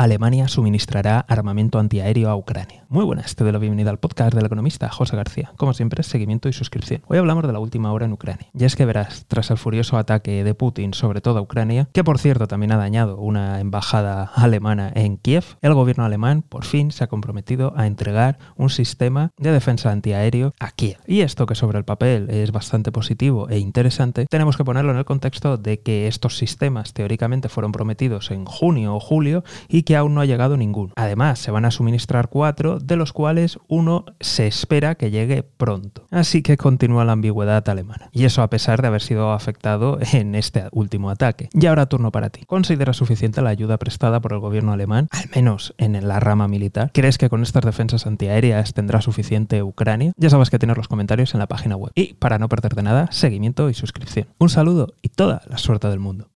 Alemania suministrará armamento antiaéreo a Ucrania. Muy buenas, te doy la bienvenida al podcast del economista José García. Como siempre, seguimiento y suscripción. Hoy hablamos de la última hora en Ucrania. Y es que verás, tras el furioso ataque de Putin sobre todo a Ucrania, que por cierto también ha dañado una embajada alemana en Kiev, el gobierno alemán por fin se ha comprometido a entregar un sistema de defensa antiaéreo a Kiev. Y esto que sobre el papel es bastante positivo e interesante, tenemos que ponerlo en el contexto de que estos sistemas teóricamente fueron prometidos en junio o julio y que aún no ha llegado ninguno. Además, se van a suministrar cuatro, de los cuales uno se espera que llegue pronto. Así que continúa la ambigüedad alemana. Y eso a pesar de haber sido afectado en este último ataque. Y ahora turno para ti. ¿Considera suficiente la ayuda prestada por el gobierno alemán, al menos en la rama militar? ¿Crees que con estas defensas antiaéreas tendrá suficiente Ucrania? Ya sabes que tienes los comentarios en la página web. Y para no perderte nada, seguimiento y suscripción. Un saludo y toda la suerte del mundo.